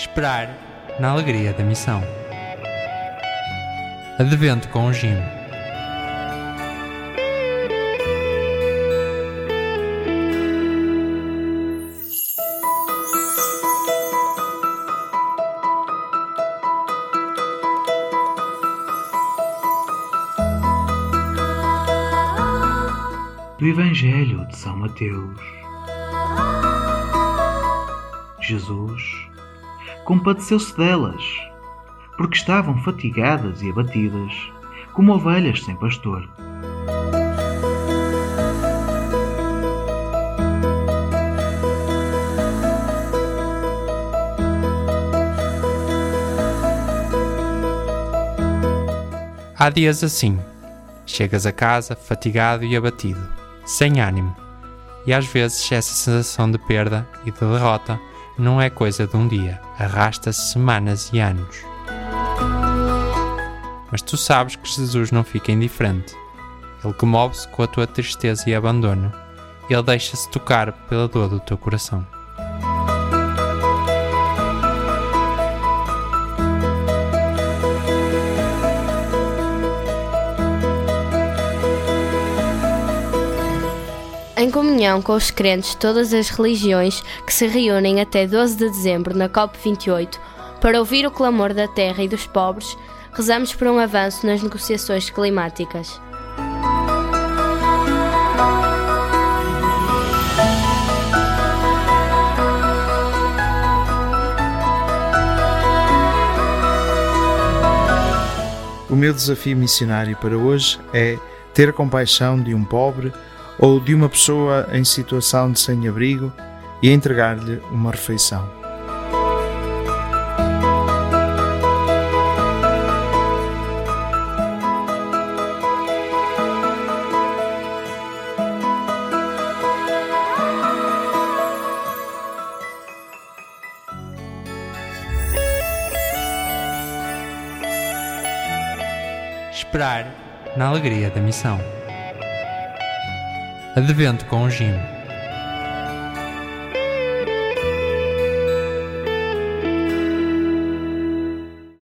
Esperar na alegria da missão. Advento com o Jim. do Evangelho de São Mateus. Jesus compadeceu-se delas, porque estavam fatigadas e abatidas, como ovelhas sem pastor. Há dias assim. Chegas a casa fatigado e abatido, sem ânimo. E às vezes essa sensação de perda e de derrota não é coisa de um dia, arrasta-se semanas e anos. Mas tu sabes que Jesus não fica indiferente. Ele comove-se com a tua tristeza e abandono. Ele deixa-se tocar pela dor do teu coração. Em comunhão com os crentes de todas as religiões que se reúnem até 12 de dezembro na COP28 para ouvir o clamor da terra e dos pobres, rezamos por um avanço nas negociações climáticas. O meu desafio missionário para hoje é ter compaixão de um pobre ou de uma pessoa em situação de sem-abrigo e entregar-lhe uma refeição. Esperar na alegria da missão. Advento com o Jim.